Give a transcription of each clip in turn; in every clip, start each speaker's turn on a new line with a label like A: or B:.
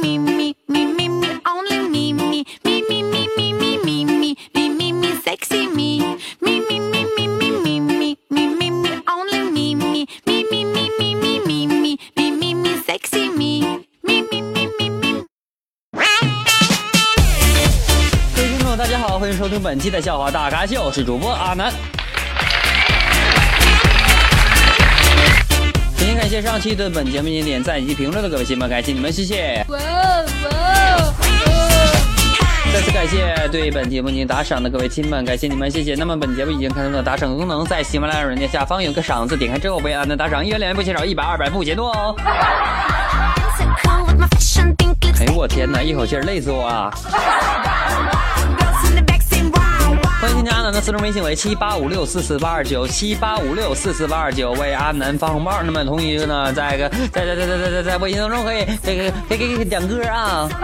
A: me, me, me, me, me, only me, me, me, me, me, me, me, me, me, me, me, me, sexy me, me, me, me, me, me, me, me, me, me, me, only me, me, me, me, me, me, me, me, me, me, me, me, sexy me, me, me, me, me, me.
B: 各位听众，大家好，欢迎收听本期的笑话大咖秀，我是主播阿南。感谢上期对本节目进行点赞以及评论的各位亲们，感谢你们，谢谢。
A: 哇哇
B: 再次感谢对本节目进行打赏的各位亲们，感谢你们，谢谢。那么本节目已经开通了打赏功能，在喜马拉雅软件下方有个赏字，点开之后为按的打赏，一元两元不嫌少，一百二百不嫌多哦。哎呦我天哪，一口气累死我啊！加阿南的私人微信为七八五六四四八二九七八五六四四八二九，为阿南发红包。那么同时呢，在个在在在在在在在微信当中可以这个可以可以可以点歌啊。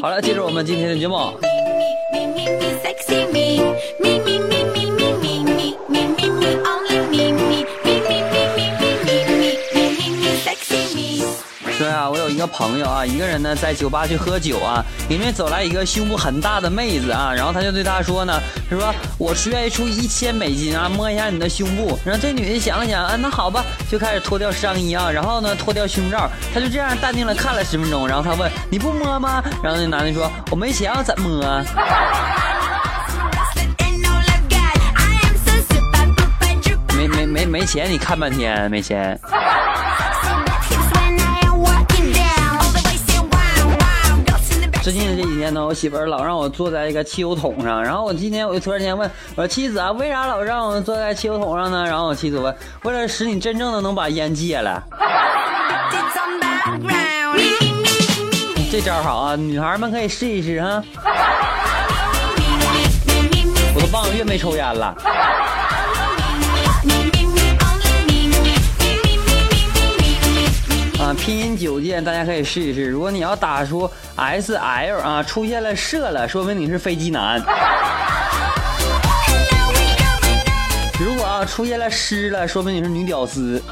B: 好了，接着我们今天的节目。啊，我有一个朋友啊，一个人呢在酒吧去喝酒啊，里面走来一个胸部很大的妹子啊，然后他就对她说呢，他说我是愿意出一千美金啊，摸一下你的胸部。然后这女的想了想，啊，那好吧，就开始脱掉上衣啊，然后呢脱掉胸罩，她就这样淡定的看了十分钟，然后她问你不摸吗？然后那男的说我没钱，要怎么摸. 没没没没钱，你看半天没钱。最近这几天呢，我媳妇儿老让我坐在一个汽油桶上，然后我今天我就突然间问我说妻子啊，为啥老让我坐在汽油桶上呢？然后我妻子问，为了使你真正的能把烟戒了。这招好啊，女孩们可以试一试哈。我都半个月没抽烟了。拼音九键大家可以试一试。如果你要打出 S L 啊，出现了射了，说明你是飞机男。如果啊出现了湿了，说明你是女屌丝。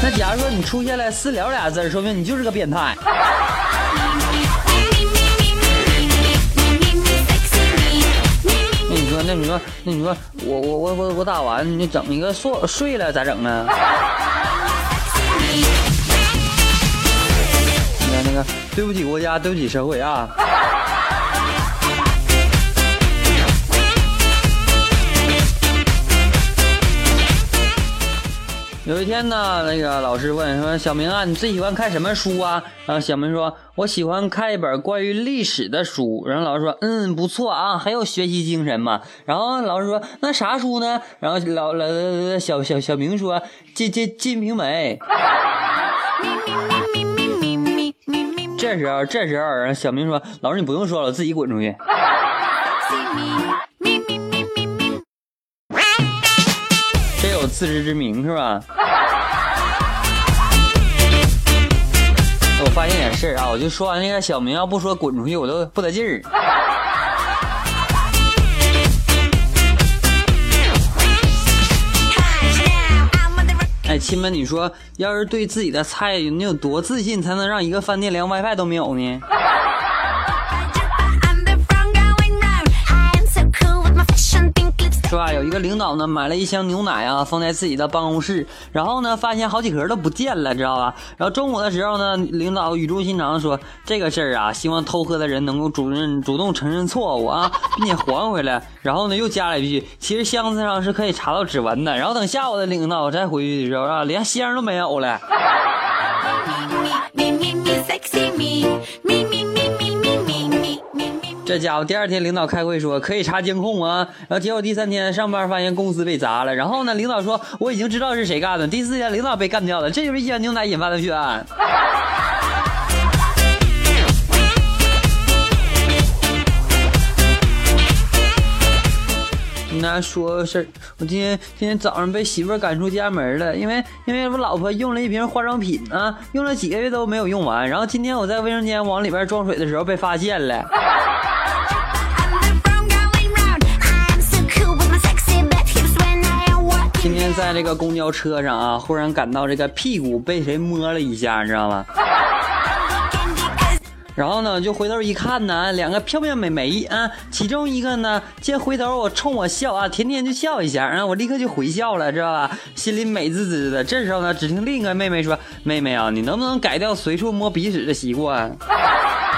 B: 那假如说你出现了私聊俩字，说明你就是个变态。那你说，那你说，我我我我我打完，你整一个睡睡了咋整呢？那个那个，对不起国家，对不起社会啊！有一天呢，那个老师问说：“小明啊，你最喜欢看什么书啊？”然后小明说：“我喜欢看一本关于历史的书。”然后老师说：“嗯，不错啊，很有学习精神嘛。”然后老师说：“那啥书呢？”然后老老小小小明说：“金金金瓶梅。”这时候这时候小明说：“老师你不用说了，我自己滚出去。”自知之明是吧？我发现点事儿啊，我就说完那个小明要不说滚出去，我都不得劲儿。哎，亲们，你说要是对自己的菜你有多自信，才能让一个饭店连 WiFi 都没有呢？个领导呢，买了一箱牛奶啊，放在自己的办公室，然后呢，发现好几盒都不见了，知道吧？然后中午的时候呢，领导语重心长地说：“这个事儿啊，希望偷喝的人能够主认主动承认错误啊，并且还回来。”然后呢，又加了一句：“其实箱子上是可以查到指纹的。”然后等下午的领导再回去的时候啊，连箱都没有了。这家伙第二天领导开会说可以查监控啊，然后结果第三天上班发现公司被砸了，然后呢，领导说我已经知道是谁干的，第四天领导被干掉了，这就是一箱牛奶引发的血案。跟大家说个事儿，我今天今天早上被媳妇赶出家门了，因为因为我老婆用了一瓶化妆品啊，用了几个月都没有用完，然后今天我在卫生间往里边装水的时候被发现了。今天天在这个公交车上啊，忽然感到这个屁股被谁摸了一下，你知道吗？然后呢，就回头一看呢，两个漂亮美眉啊，其中一个呢，见回头我冲我笑啊，甜甜就笑一下，然后我立刻就回笑了，知道吧？心里美滋滋的。这时候呢，只听另一个妹妹说：“ 妹妹啊，你能不能改掉随处摸鼻屎的习惯？”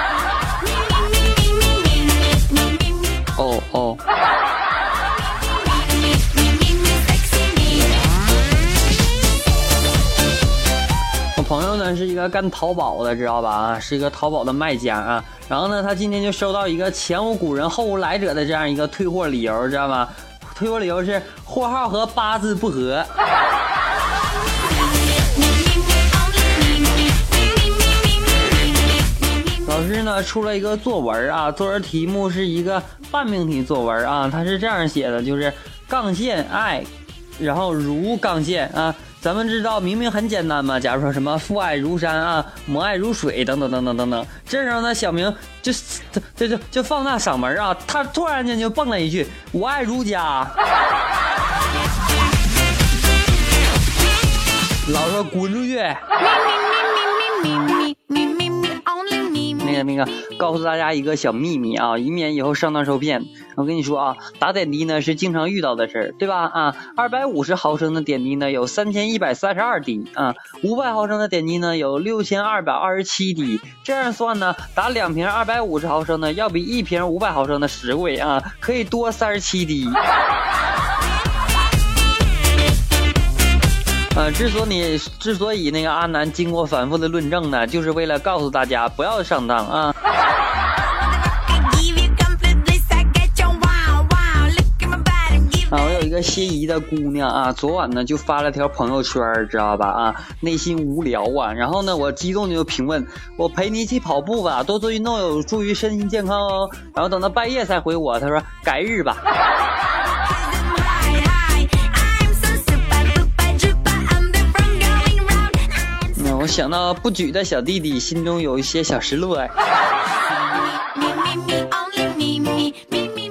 B: 朋友呢是一个干淘宝的，知道吧？啊，是一个淘宝的卖家啊。然后呢，他今天就收到一个前无古人后无来者的这样一个退货理由，知道吗？退货理由是货号和八字不合。老师呢出了一个作文啊，作文题目是一个半命题作文啊，他是这样写的，就是杠线爱，然后如杠线啊。咱们知道，明明很简单嘛。假如说什么父爱如山啊，母爱如水等等等等等等。这时候呢，小明就就就就放大嗓门啊，他突然间就蹦了一句：“我爱如家。”老说滚出去。那个那个，告诉大家一个小秘密啊，以免以后上当受骗。我跟你说啊，打点滴呢是经常遇到的事儿，对吧？啊，二百五十毫升的点滴呢有三千一百三十二滴啊，五百毫升的点滴呢有六千二百二十七滴。这样算呢，打两瓶二百五十毫升的要比一瓶五百毫升的实惠啊，可以多三十七滴。呃，之所以之所以那个阿南经过反复的论证呢，就是为了告诉大家不要上当啊。心仪的姑娘啊，昨晚呢就发了条朋友圈，知道吧？啊，内心无聊啊，然后呢，我激动的就评论：我陪你一起跑步吧，多做运动有助于身心健康哦。然后等到半夜才回我，他说改日吧。我想到不举的小弟弟，心中有一些小失落。哎，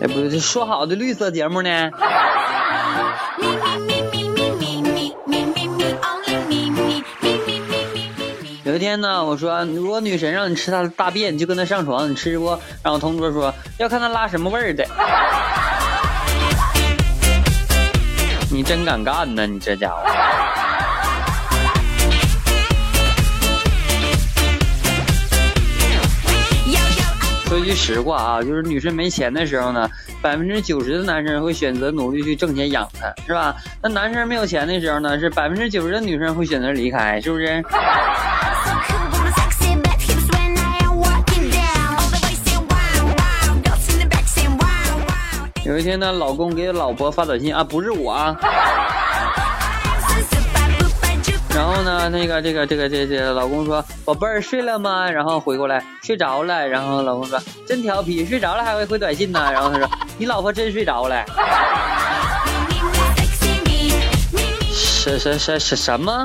B: 不是说好的绿色节目呢？天呢，我说如果女神让你吃她的大便，你就跟她上床，你吃不？然后同桌说要看她拉什么味儿的。你真敢干呢，你这家伙！说句实话啊，就是女生没钱的时候呢，百分之九十的男生会选择努力去挣钱养她，是吧？那男生没有钱的时候呢，是百分之九十的女生会选择离开，是不是？有一天呢，老公给老婆发短信啊，不是我啊。然后呢，那个这个这个这这老公说：“宝贝儿睡了吗？”然后回过来睡着了。然后老公说：“真调皮，睡着了还会回短信呢。”然后他说：“你老婆真睡着了。” 什什什什什么？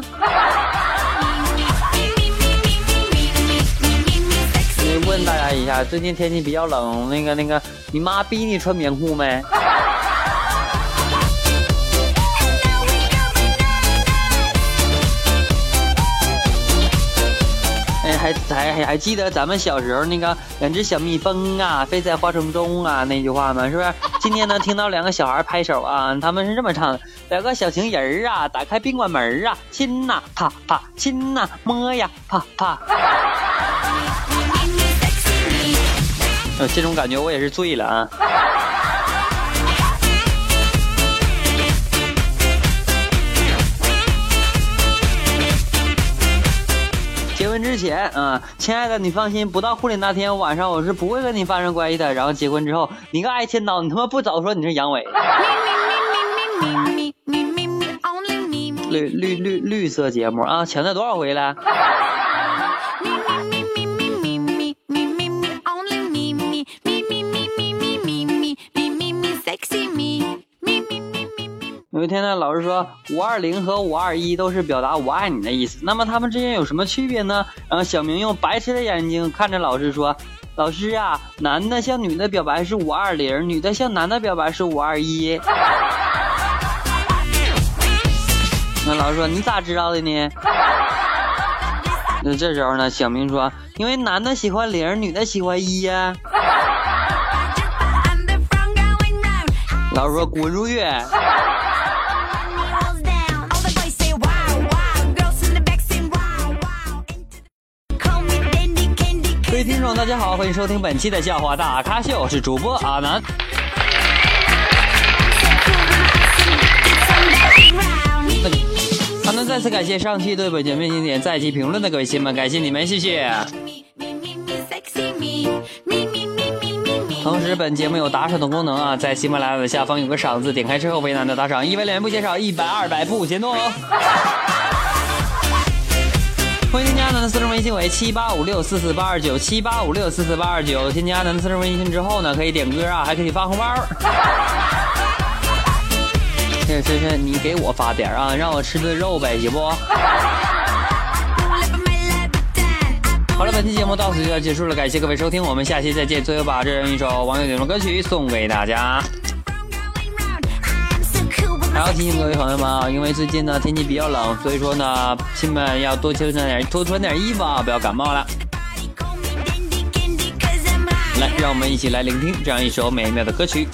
B: 问大家一下，最近天气比较冷，那个那个，你妈逼你穿棉裤没？还还还还记得咱们小时候那个两只小蜜蜂啊，飞在花丛中啊那句话吗？是不是？今天呢，听到两个小孩拍手啊，他们是这么唱的：两个小情人儿啊，打开宾馆门啊，亲呐，啪啪，亲呐，摸呀，啪啪。呃，这种感觉我也是醉了啊。结婚之前啊，亲爱的，你放心，不到婚礼那天晚上，我是不会跟你发生关系的。然后结婚之后，你个爱千刀，你他妈不早说你是阳痿。绿绿绿绿色节目啊，强调多少回了？天呢，老师说五二零和五二一都是表达我爱你的意思，那么他们之间有什么区别呢？然后小明用白痴的眼睛看着老师说：“老师啊，男的向女的表白是五二零，女的向男的表白是五二一。”那老师说你咋知道的呢？那这时候呢，小明说，因为男的喜欢零，女的喜欢一呀。老师说滚出去。各位听众，大家好，欢迎收听本期的笑话大咖秀，我是主播阿南。阿南再次感谢上期对本节目经典在期评论的各位亲们，感谢你们，谢谢。同时，本节目有打赏的功能啊，在喜马拉雅的下方有个赏字，点开之后为难的打赏，一百两元不嫌少，一百二百不嫌多哦。欢迎添加阿南的私人微信为七八五六四四八二九七八五六四四八二九，添加阿南的私人微信之后呢，可以点歌啊，还可以发红包。是是是，你给我发点啊，让我吃顿肉呗，行不？好了，本期节目到此就要结束了，感谢各位收听，我们下期再见。最后把这样一首网友点的歌曲送给大家。还
A: my
B: 要提醒各位朋友们啊，因为最近呢天气比较冷，所以说呢，亲们要多穿点多穿点衣服啊，不要感冒了。来，让我们一起来聆听这样一首美妙的歌曲。